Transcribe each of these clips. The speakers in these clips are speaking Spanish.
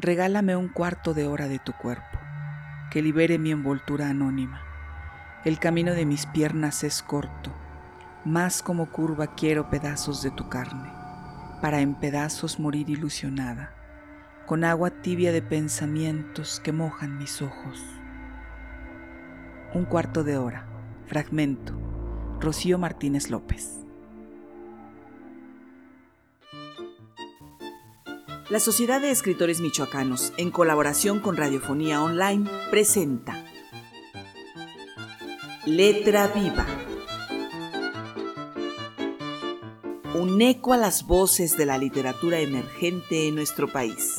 regálame un cuarto de hora de tu cuerpo, que libere mi envoltura anónima. El camino de mis piernas es corto, más como curva quiero pedazos de tu carne, para en pedazos morir ilusionada, con agua tibia de pensamientos que mojan mis ojos. Un cuarto de hora, fragmento, Rocío Martínez López. La Sociedad de Escritores Michoacanos, en colaboración con Radiofonía Online, presenta Letra Viva. Un eco a las voces de la literatura emergente en nuestro país.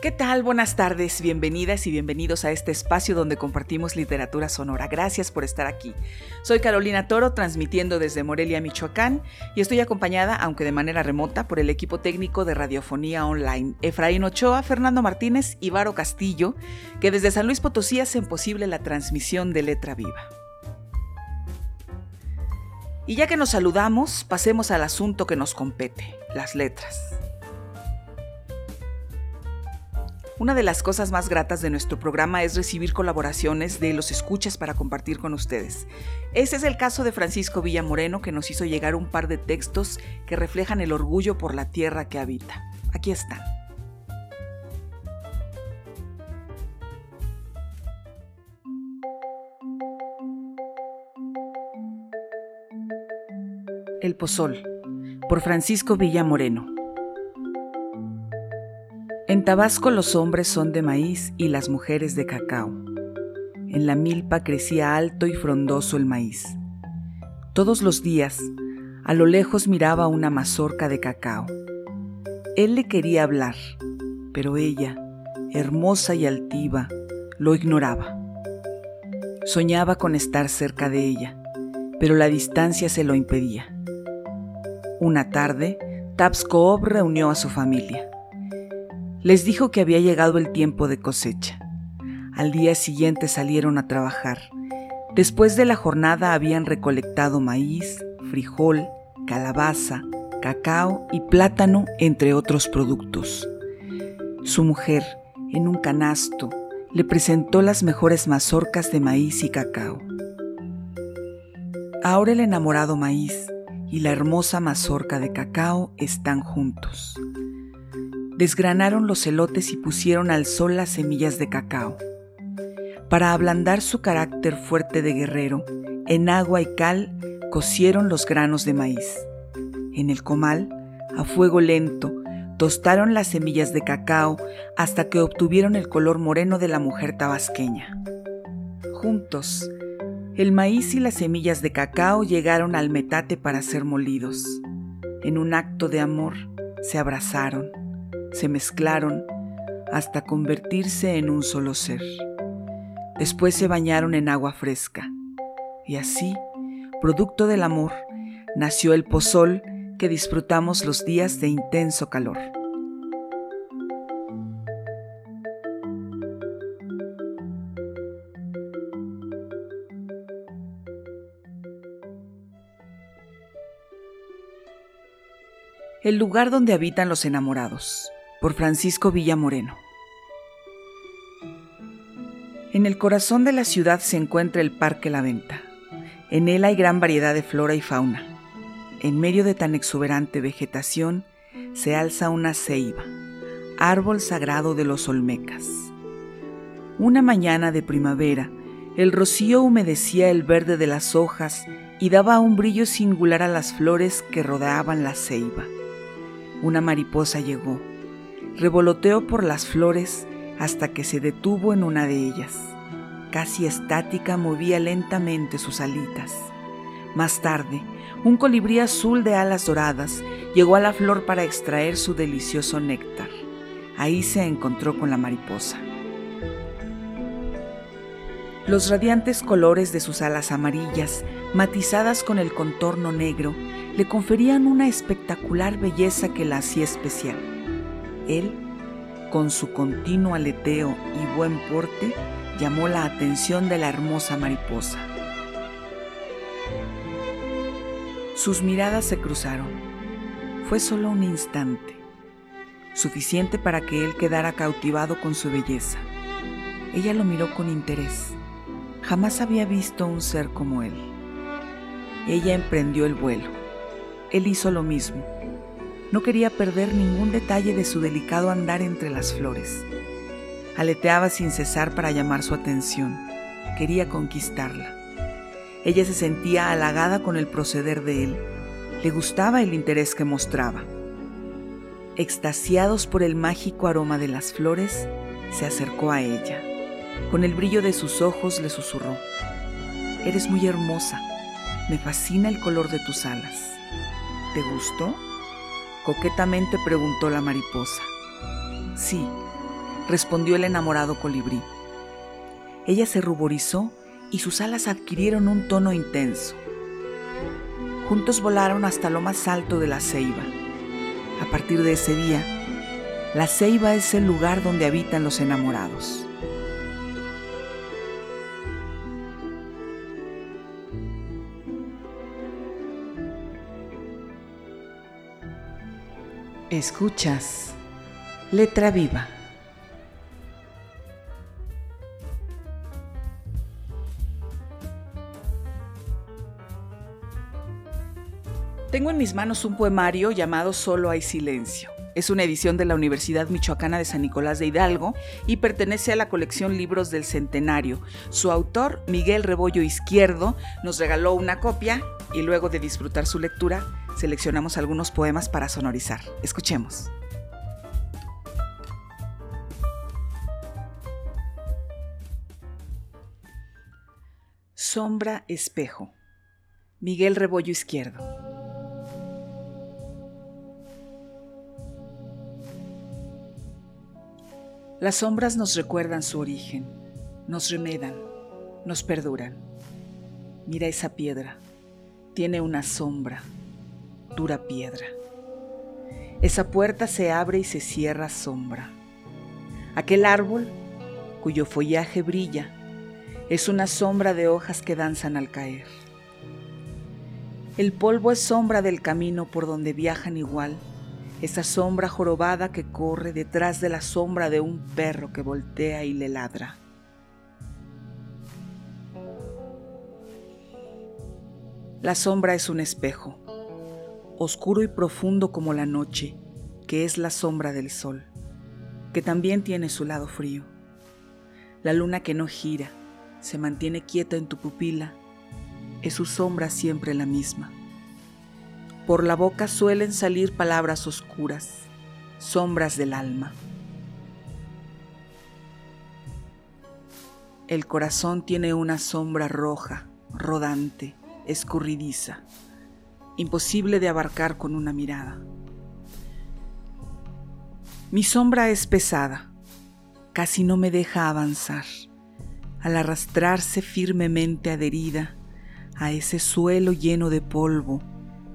¿Qué tal? Buenas tardes, bienvenidas y bienvenidos a este espacio donde compartimos literatura sonora. Gracias por estar aquí. Soy Carolina Toro, transmitiendo desde Morelia, Michoacán, y estoy acompañada, aunque de manera remota, por el equipo técnico de Radiofonía Online, Efraín Ochoa, Fernando Martínez y Varo Castillo, que desde San Luis Potosí hacen posible la transmisión de Letra Viva. Y ya que nos saludamos, pasemos al asunto que nos compete, las letras. Una de las cosas más gratas de nuestro programa es recibir colaboraciones de los escuchas para compartir con ustedes. Este es el caso de Francisco Villamoreno que nos hizo llegar un par de textos que reflejan el orgullo por la tierra que habita. Aquí están. El Pozol, por Francisco Villamoreno. En Tabasco los hombres son de maíz y las mujeres de cacao. En la milpa crecía alto y frondoso el maíz. Todos los días, a lo lejos miraba una mazorca de cacao. Él le quería hablar, pero ella, hermosa y altiva, lo ignoraba. Soñaba con estar cerca de ella, pero la distancia se lo impedía. Una tarde, Tabskoob reunió a su familia les dijo que había llegado el tiempo de cosecha. Al día siguiente salieron a trabajar. Después de la jornada habían recolectado maíz, frijol, calabaza, cacao y plátano, entre otros productos. Su mujer, en un canasto, le presentó las mejores mazorcas de maíz y cacao. Ahora el enamorado maíz y la hermosa mazorca de cacao están juntos desgranaron los elotes y pusieron al sol las semillas de cacao. Para ablandar su carácter fuerte de guerrero, en agua y cal cocieron los granos de maíz. En el comal, a fuego lento, tostaron las semillas de cacao hasta que obtuvieron el color moreno de la mujer tabasqueña. Juntos, el maíz y las semillas de cacao llegaron al metate para ser molidos. En un acto de amor, se abrazaron se mezclaron hasta convertirse en un solo ser. Después se bañaron en agua fresca. Y así, producto del amor, nació el pozol que disfrutamos los días de intenso calor. El lugar donde habitan los enamorados por Francisco Villamoreno. En el corazón de la ciudad se encuentra el Parque La Venta. En él hay gran variedad de flora y fauna. En medio de tan exuberante vegetación se alza una ceiba, árbol sagrado de los olmecas. Una mañana de primavera, el rocío humedecía el verde de las hojas y daba un brillo singular a las flores que rodeaban la ceiba. Una mariposa llegó Revoloteó por las flores hasta que se detuvo en una de ellas. Casi estática movía lentamente sus alitas. Más tarde, un colibrí azul de alas doradas llegó a la flor para extraer su delicioso néctar. Ahí se encontró con la mariposa. Los radiantes colores de sus alas amarillas, matizadas con el contorno negro, le conferían una espectacular belleza que la hacía especial. Él, con su continuo aleteo y buen porte, llamó la atención de la hermosa mariposa. Sus miradas se cruzaron. Fue solo un instante, suficiente para que él quedara cautivado con su belleza. Ella lo miró con interés. Jamás había visto un ser como él. Ella emprendió el vuelo. Él hizo lo mismo. No quería perder ningún detalle de su delicado andar entre las flores. Aleteaba sin cesar para llamar su atención. Quería conquistarla. Ella se sentía halagada con el proceder de él. Le gustaba el interés que mostraba. Extasiados por el mágico aroma de las flores, se acercó a ella. Con el brillo de sus ojos le susurró, Eres muy hermosa, me fascina el color de tus alas. ¿Te gustó? Coquetamente preguntó la mariposa. Sí, respondió el enamorado colibrí. Ella se ruborizó y sus alas adquirieron un tono intenso. Juntos volaron hasta lo más alto de la ceiba. A partir de ese día, la ceiba es el lugar donde habitan los enamorados. Escuchas Letra Viva. Tengo en mis manos un poemario llamado Solo hay silencio. Es una edición de la Universidad Michoacana de San Nicolás de Hidalgo y pertenece a la colección Libros del Centenario. Su autor, Miguel Rebollo Izquierdo, nos regaló una copia y luego de disfrutar su lectura, seleccionamos algunos poemas para sonorizar. Escuchemos. Sombra Espejo. Miguel Rebollo Izquierdo. Las sombras nos recuerdan su origen, nos remedan, nos perduran. Mira esa piedra, tiene una sombra, dura piedra. Esa puerta se abre y se cierra sombra. Aquel árbol, cuyo follaje brilla, es una sombra de hojas que danzan al caer. El polvo es sombra del camino por donde viajan igual, esa sombra jorobada que corre detrás de la sombra de un perro que voltea y le ladra. La sombra es un espejo oscuro y profundo como la noche, que es la sombra del sol, que también tiene su lado frío. La luna que no gira, se mantiene quieta en tu pupila, es su sombra siempre la misma. Por la boca suelen salir palabras oscuras, sombras del alma. El corazón tiene una sombra roja, rodante, escurridiza imposible de abarcar con una mirada. Mi sombra es pesada, casi no me deja avanzar, al arrastrarse firmemente adherida a ese suelo lleno de polvo,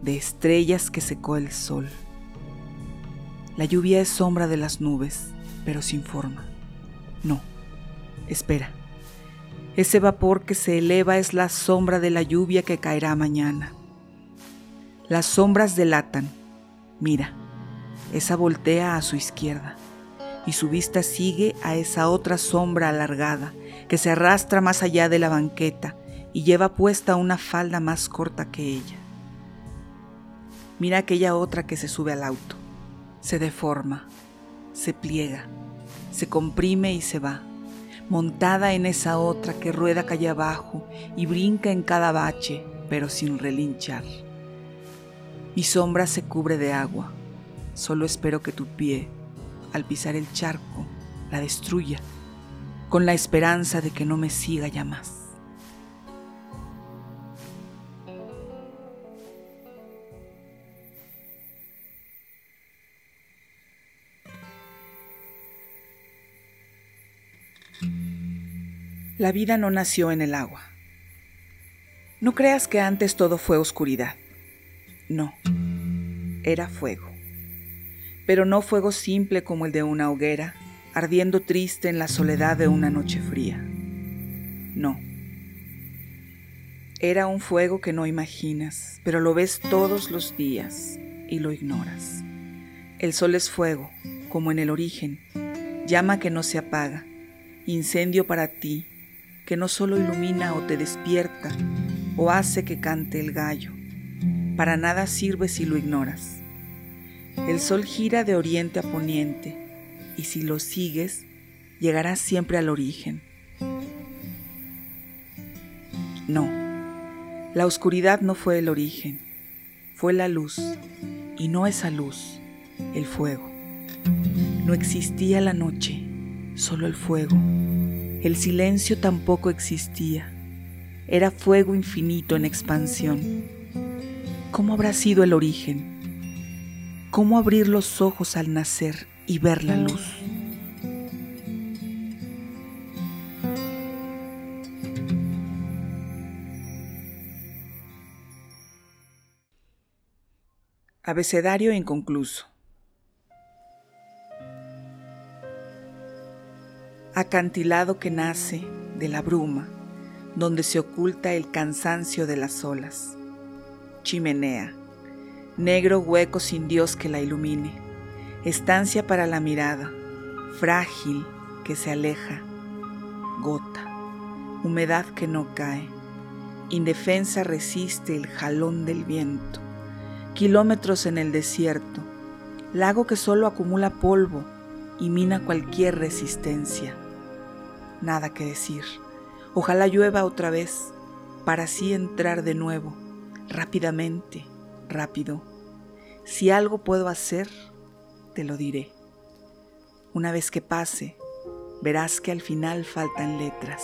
de estrellas que secó el sol. La lluvia es sombra de las nubes, pero sin forma. No, espera. Ese vapor que se eleva es la sombra de la lluvia que caerá mañana. Las sombras delatan. Mira, esa voltea a su izquierda y su vista sigue a esa otra sombra alargada que se arrastra más allá de la banqueta y lleva puesta una falda más corta que ella. Mira aquella otra que se sube al auto, se deforma, se pliega, se comprime y se va, montada en esa otra que rueda calle abajo y brinca en cada bache, pero sin relinchar. Mi sombra se cubre de agua. Solo espero que tu pie, al pisar el charco, la destruya, con la esperanza de que no me siga ya más. La vida no nació en el agua. No creas que antes todo fue oscuridad. No, era fuego. Pero no fuego simple como el de una hoguera, ardiendo triste en la soledad de una noche fría. No. Era un fuego que no imaginas, pero lo ves todos los días y lo ignoras. El sol es fuego, como en el origen, llama que no se apaga, incendio para ti, que no solo ilumina o te despierta o hace que cante el gallo, para nada sirve si lo ignoras. El sol gira de oriente a poniente y si lo sigues, llegarás siempre al origen. No, la oscuridad no fue el origen, fue la luz, y no esa luz, el fuego. No existía la noche, solo el fuego. El silencio tampoco existía. Era fuego infinito en expansión. ¿Cómo habrá sido el origen? ¿Cómo abrir los ojos al nacer y ver la luz? Abecedario inconcluso. Acantilado que nace de la bruma, donde se oculta el cansancio de las olas. Chimenea, negro hueco sin Dios que la ilumine. Estancia para la mirada, frágil que se aleja. Gota, humedad que no cae. Indefensa resiste el jalón del viento kilómetros en el desierto, lago que solo acumula polvo y mina cualquier resistencia. Nada que decir. Ojalá llueva otra vez para así entrar de nuevo, rápidamente, rápido. Si algo puedo hacer, te lo diré. Una vez que pase, verás que al final faltan letras.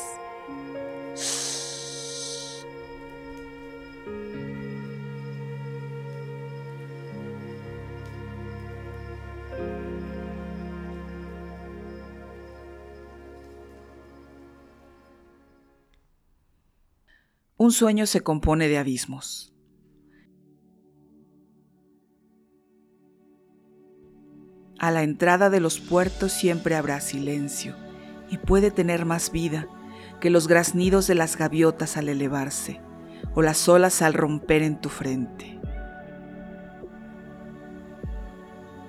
Un sueño se compone de abismos. A la entrada de los puertos siempre habrá silencio y puede tener más vida que los graznidos de las gaviotas al elevarse o las olas al romper en tu frente.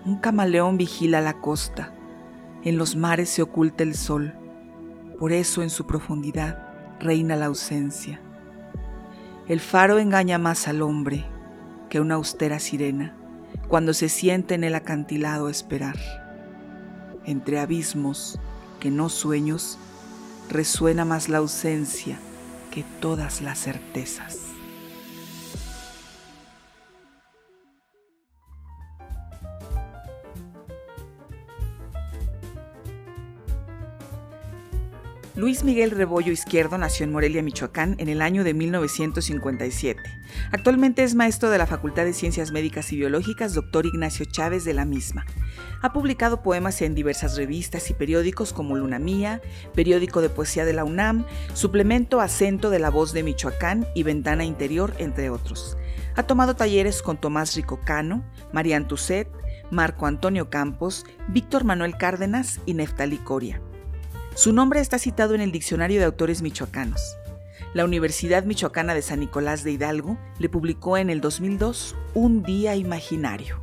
Un camaleón vigila la costa, en los mares se oculta el sol, por eso en su profundidad reina la ausencia. El faro engaña más al hombre que una austera sirena cuando se siente en el acantilado esperar. Entre abismos que no sueños, resuena más la ausencia que todas las certezas. Luis Miguel Rebollo Izquierdo nació en Morelia, Michoacán, en el año de 1957. Actualmente es maestro de la Facultad de Ciencias Médicas y Biológicas, doctor Ignacio Chávez de la misma. Ha publicado poemas en diversas revistas y periódicos como Luna Mía, Periódico de Poesía de la UNAM, Suplemento Acento de la Voz de Michoacán y Ventana Interior, entre otros. Ha tomado talleres con Tomás Ricocano, Marian Tusset, Marco Antonio Campos, Víctor Manuel Cárdenas y Neftalí Coria. Su nombre está citado en el Diccionario de Autores Michoacanos. La Universidad Michoacana de San Nicolás de Hidalgo le publicó en el 2002 Un Día Imaginario.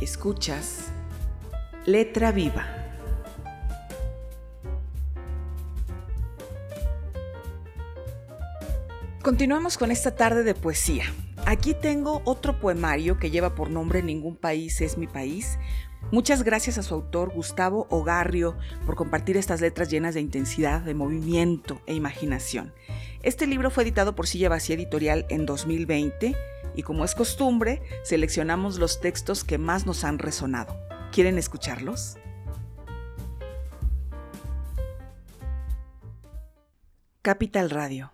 Escuchas Letra Viva. Continuamos con esta tarde de poesía. Aquí tengo otro poemario que lleva por nombre Ningún país es mi país. Muchas gracias a su autor Gustavo Ogarrio por compartir estas letras llenas de intensidad, de movimiento e imaginación. Este libro fue editado por Silla Vacía Editorial en 2020 y como es costumbre, seleccionamos los textos que más nos han resonado. ¿Quieren escucharlos? Capital Radio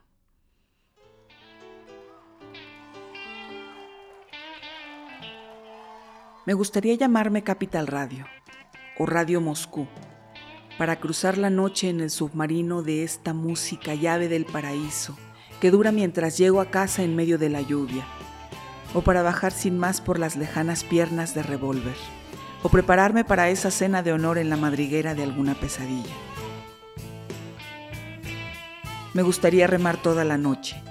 Me gustaría llamarme Capital Radio o Radio Moscú para cruzar la noche en el submarino de esta música llave del paraíso que dura mientras llego a casa en medio de la lluvia, o para bajar sin más por las lejanas piernas de revólver, o prepararme para esa cena de honor en la madriguera de alguna pesadilla. Me gustaría remar toda la noche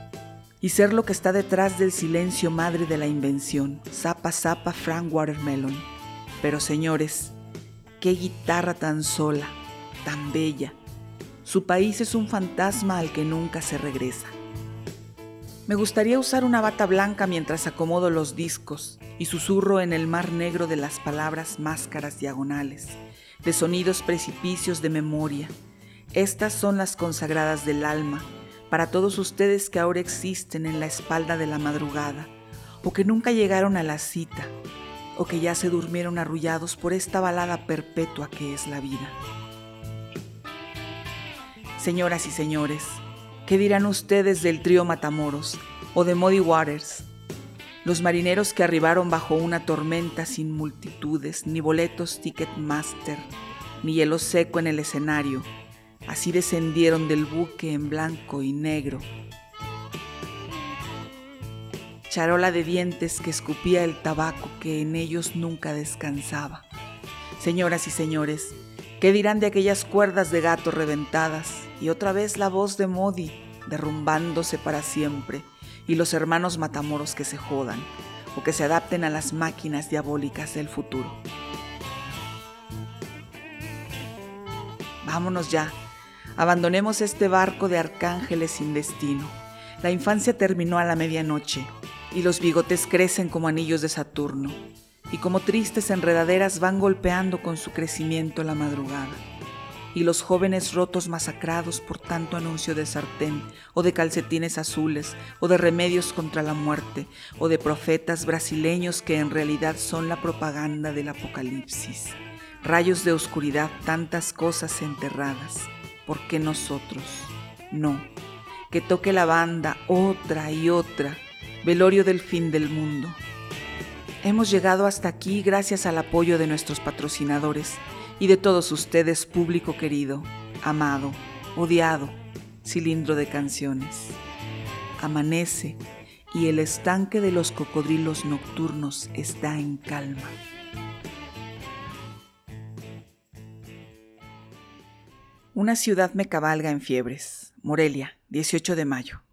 y ser lo que está detrás del silencio madre de la invención, zapa zapa Frank Watermelon. Pero señores, qué guitarra tan sola, tan bella. Su país es un fantasma al que nunca se regresa. Me gustaría usar una bata blanca mientras acomodo los discos y susurro en el mar negro de las palabras máscaras diagonales, de sonidos precipicios de memoria. Estas son las consagradas del alma, para todos ustedes que ahora existen en la espalda de la madrugada, o que nunca llegaron a la cita, o que ya se durmieron arrullados por esta balada perpetua que es la vida. Señoras y señores, ¿Qué dirán ustedes del trío Matamoros o de Muddy Waters? Los marineros que arribaron bajo una tormenta sin multitudes, ni boletos Ticketmaster, ni hielo seco en el escenario, así descendieron del buque en blanco y negro. Charola de dientes que escupía el tabaco que en ellos nunca descansaba. Señoras y señores, ¿qué dirán de aquellas cuerdas de gato reventadas, y otra vez la voz de Modi derrumbándose para siempre y los hermanos matamoros que se jodan o que se adapten a las máquinas diabólicas del futuro. Vámonos ya, abandonemos este barco de arcángeles sin destino. La infancia terminó a la medianoche y los bigotes crecen como anillos de Saturno y como tristes enredaderas van golpeando con su crecimiento la madrugada y los jóvenes rotos masacrados por tanto anuncio de sartén o de calcetines azules o de remedios contra la muerte o de profetas brasileños que en realidad son la propaganda del apocalipsis. Rayos de oscuridad, tantas cosas enterradas. ¿Por qué nosotros? No. Que toque la banda otra y otra. Velorio del fin del mundo. Hemos llegado hasta aquí gracias al apoyo de nuestros patrocinadores y de todos ustedes, público querido, amado, odiado, cilindro de canciones. Amanece y el estanque de los cocodrilos nocturnos está en calma. Una ciudad me cabalga en fiebres. Morelia, 18 de mayo.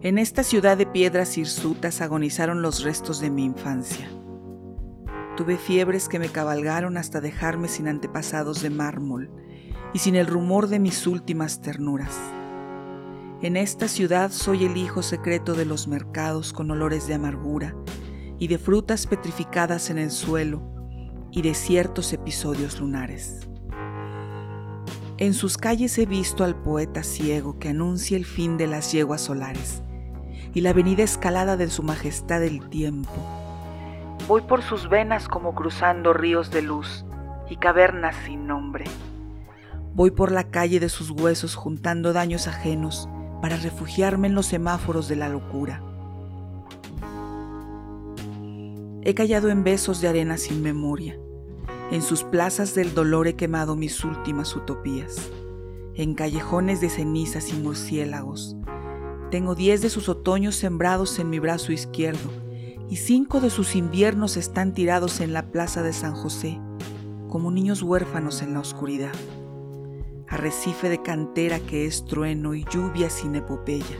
En esta ciudad de piedras hirsutas agonizaron los restos de mi infancia. Tuve fiebres que me cabalgaron hasta dejarme sin antepasados de mármol y sin el rumor de mis últimas ternuras. En esta ciudad soy el hijo secreto de los mercados con olores de amargura y de frutas petrificadas en el suelo y de ciertos episodios lunares. En sus calles he visto al poeta ciego que anuncia el fin de las yeguas solares y la venida escalada de su majestad el tiempo. Voy por sus venas como cruzando ríos de luz y cavernas sin nombre. Voy por la calle de sus huesos juntando daños ajenos para refugiarme en los semáforos de la locura. He callado en besos de arena sin memoria. En sus plazas del dolor he quemado mis últimas utopías. En callejones de cenizas y murciélagos tengo diez de sus otoños sembrados en mi brazo izquierdo y cinco de sus inviernos están tirados en la plaza de San José, como niños huérfanos en la oscuridad. Arrecife de cantera que es trueno y lluvia sin epopeya,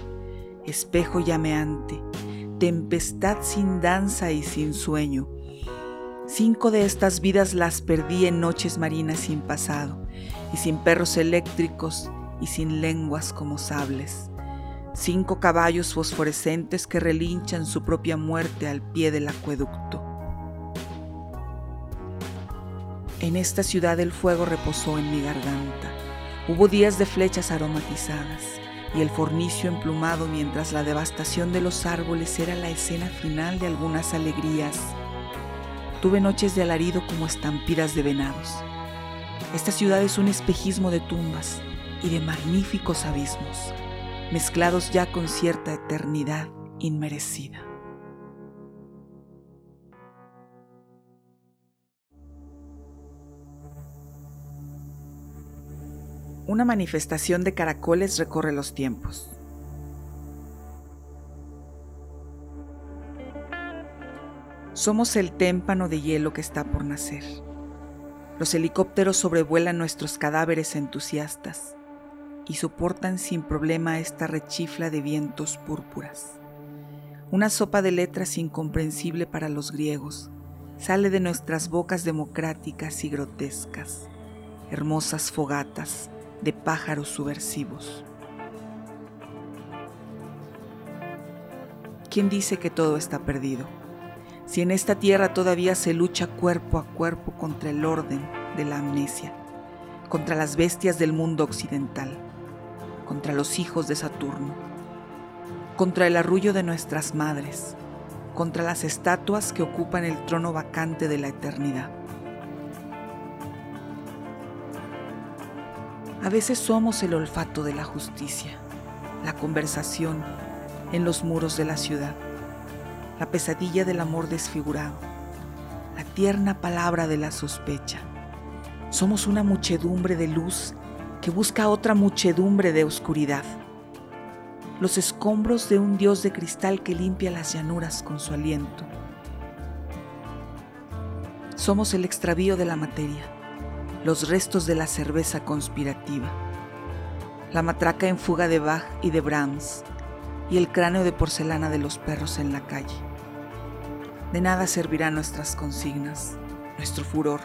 espejo llameante, tempestad sin danza y sin sueño. Cinco de estas vidas las perdí en noches marinas sin pasado, y sin perros eléctricos y sin lenguas como sables cinco caballos fosforescentes que relinchan su propia muerte al pie del acueducto. En esta ciudad el fuego reposó en mi garganta. Hubo días de flechas aromatizadas y el fornicio emplumado mientras la devastación de los árboles era la escena final de algunas alegrías. Tuve noches de alarido como estampidas de venados. Esta ciudad es un espejismo de tumbas y de magníficos abismos mezclados ya con cierta eternidad inmerecida. Una manifestación de caracoles recorre los tiempos. Somos el témpano de hielo que está por nacer. Los helicópteros sobrevuelan nuestros cadáveres entusiastas y soportan sin problema esta rechifla de vientos púrpuras. Una sopa de letras incomprensible para los griegos sale de nuestras bocas democráticas y grotescas, hermosas fogatas de pájaros subversivos. ¿Quién dice que todo está perdido? Si en esta tierra todavía se lucha cuerpo a cuerpo contra el orden de la amnesia, contra las bestias del mundo occidental, contra los hijos de Saturno, contra el arrullo de nuestras madres, contra las estatuas que ocupan el trono vacante de la eternidad. A veces somos el olfato de la justicia, la conversación en los muros de la ciudad la pesadilla del amor desfigurado, la tierna palabra de la sospecha. Somos una muchedumbre de luz que busca otra muchedumbre de oscuridad. Los escombros de un dios de cristal que limpia las llanuras con su aliento. Somos el extravío de la materia, los restos de la cerveza conspirativa, la matraca en fuga de Bach y de Brahms, y el cráneo de porcelana de los perros en la calle. De nada servirán nuestras consignas, nuestro furor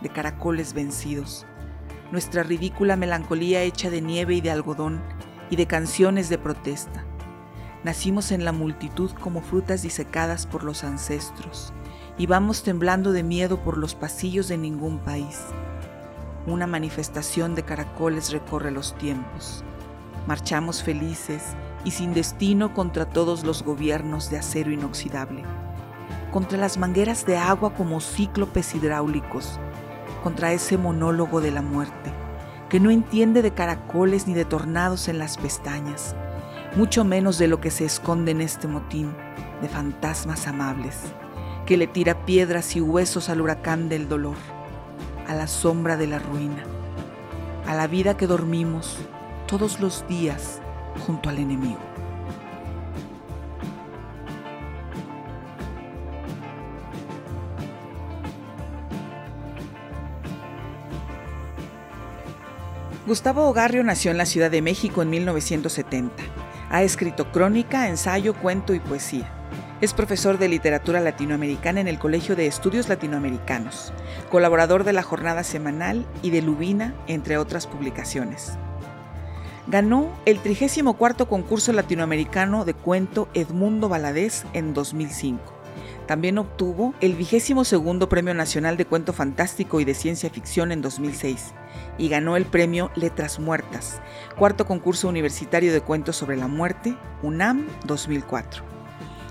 de caracoles vencidos, nuestra ridícula melancolía hecha de nieve y de algodón y de canciones de protesta. Nacimos en la multitud como frutas disecadas por los ancestros y vamos temblando de miedo por los pasillos de ningún país. Una manifestación de caracoles recorre los tiempos. Marchamos felices y sin destino contra todos los gobiernos de acero inoxidable, contra las mangueras de agua como cíclopes hidráulicos, contra ese monólogo de la muerte, que no entiende de caracoles ni de tornados en las pestañas, mucho menos de lo que se esconde en este motín de fantasmas amables, que le tira piedras y huesos al huracán del dolor, a la sombra de la ruina, a la vida que dormimos todos los días junto al enemigo. Gustavo Ogarrio nació en la Ciudad de México en 1970. Ha escrito crónica, ensayo, cuento y poesía. Es profesor de literatura latinoamericana en el Colegio de Estudios Latinoamericanos, colaborador de la Jornada Semanal y de Lubina, entre otras publicaciones ganó el 34 concurso latinoamericano de cuento Edmundo Valadez en 2005. También obtuvo el 22 Premio Nacional de Cuento Fantástico y de Ciencia Ficción en 2006 y ganó el premio Letras Muertas, cuarto concurso universitario de cuentos sobre la muerte, UNAM 2004.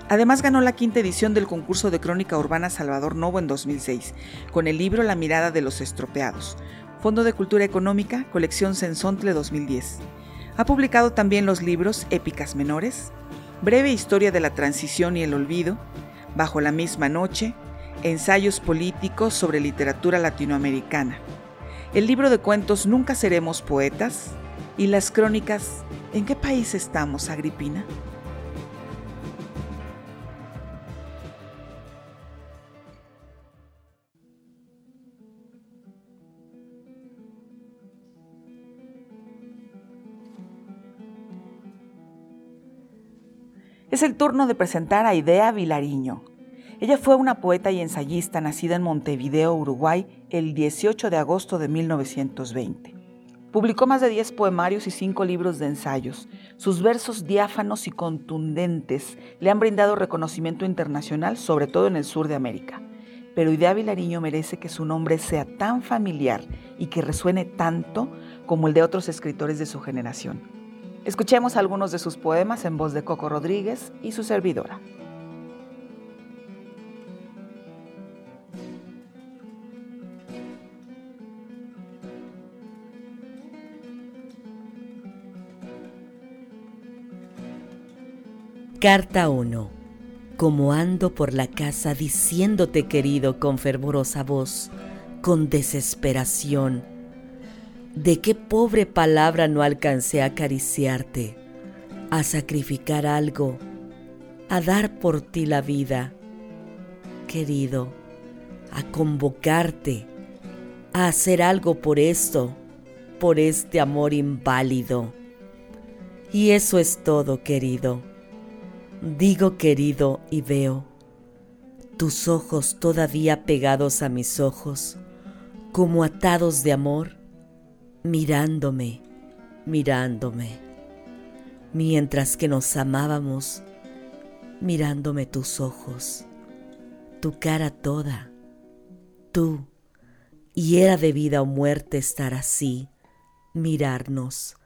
Además ganó la quinta edición del concurso de crónica urbana Salvador Novo en 2006, con el libro La mirada de los estropeados, Fondo de Cultura Económica, colección Sensontle 2010. Ha publicado también los libros Épicas Menores, Breve Historia de la Transición y el Olvido, Bajo la misma noche, Ensayos políticos sobre literatura latinoamericana, el libro de cuentos Nunca seremos poetas y las crónicas ¿En qué país estamos, Agripina? Es el turno de presentar a Idea Vilariño. Ella fue una poeta y ensayista nacida en Montevideo, Uruguay, el 18 de agosto de 1920. Publicó más de 10 poemarios y 5 libros de ensayos. Sus versos diáfanos y contundentes le han brindado reconocimiento internacional, sobre todo en el sur de América. Pero Idea Vilariño merece que su nombre sea tan familiar y que resuene tanto como el de otros escritores de su generación. Escuchemos algunos de sus poemas en voz de Coco Rodríguez y su servidora. Carta 1. Como ando por la casa diciéndote querido con fervorosa voz, con desesperación, de qué pobre palabra no alcancé a acariciarte, a sacrificar algo, a dar por ti la vida. querido, a convocarte, a hacer algo por esto, por este amor inválido. Y eso es todo, querido. Digo querido y veo tus ojos todavía pegados a mis ojos, como atados de amor, mirándome, mirándome, mientras que nos amábamos, mirándome tus ojos, tu cara toda, tú, y era de vida o muerte estar así, mirarnos,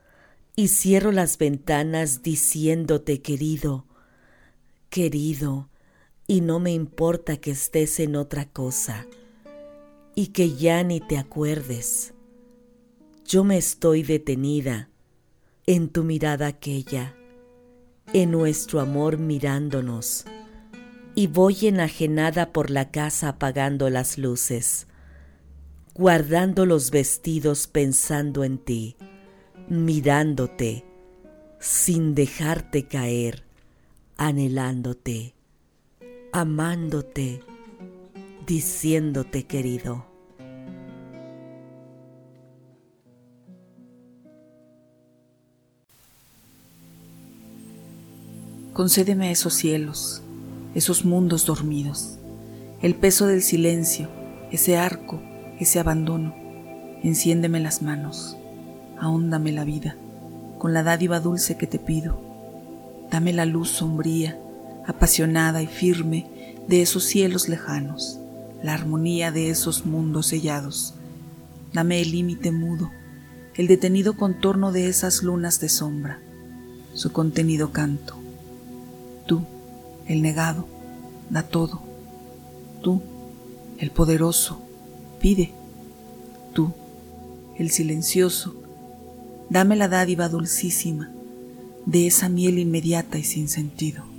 y cierro las ventanas diciéndote querido, querido, y no me importa que estés en otra cosa y que ya ni te acuerdes. Yo me estoy detenida en tu mirada aquella, en nuestro amor mirándonos, y voy enajenada por la casa apagando las luces, guardando los vestidos pensando en ti, mirándote, sin dejarte caer, anhelándote amándote, diciéndote querido. Concédeme esos cielos, esos mundos dormidos, el peso del silencio, ese arco, ese abandono. Enciéndeme las manos, ahóndame la vida con la dádiva dulce que te pido. Dame la luz sombría apasionada y firme de esos cielos lejanos, la armonía de esos mundos sellados. Dame el límite mudo, el detenido contorno de esas lunas de sombra, su contenido canto. Tú, el negado, da todo. Tú, el poderoso, pide. Tú, el silencioso, dame la dádiva dulcísima de esa miel inmediata y sin sentido.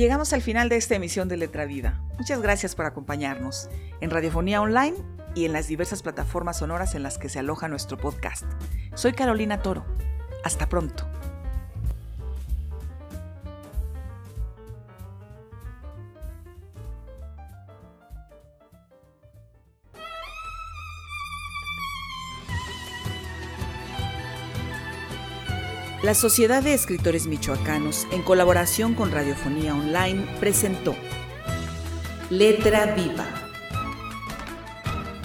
Llegamos al final de esta emisión de Letra Vida. Muchas gracias por acompañarnos en Radiofonía Online y en las diversas plataformas sonoras en las que se aloja nuestro podcast. Soy Carolina Toro. Hasta pronto. La Sociedad de Escritores Michoacanos, en colaboración con Radiofonía Online, presentó Letra Viva,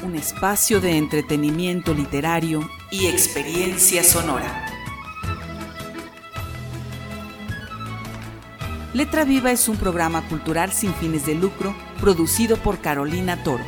un espacio de entretenimiento literario y experiencia sonora. Letra Viva es un programa cultural sin fines de lucro producido por Carolina Toro.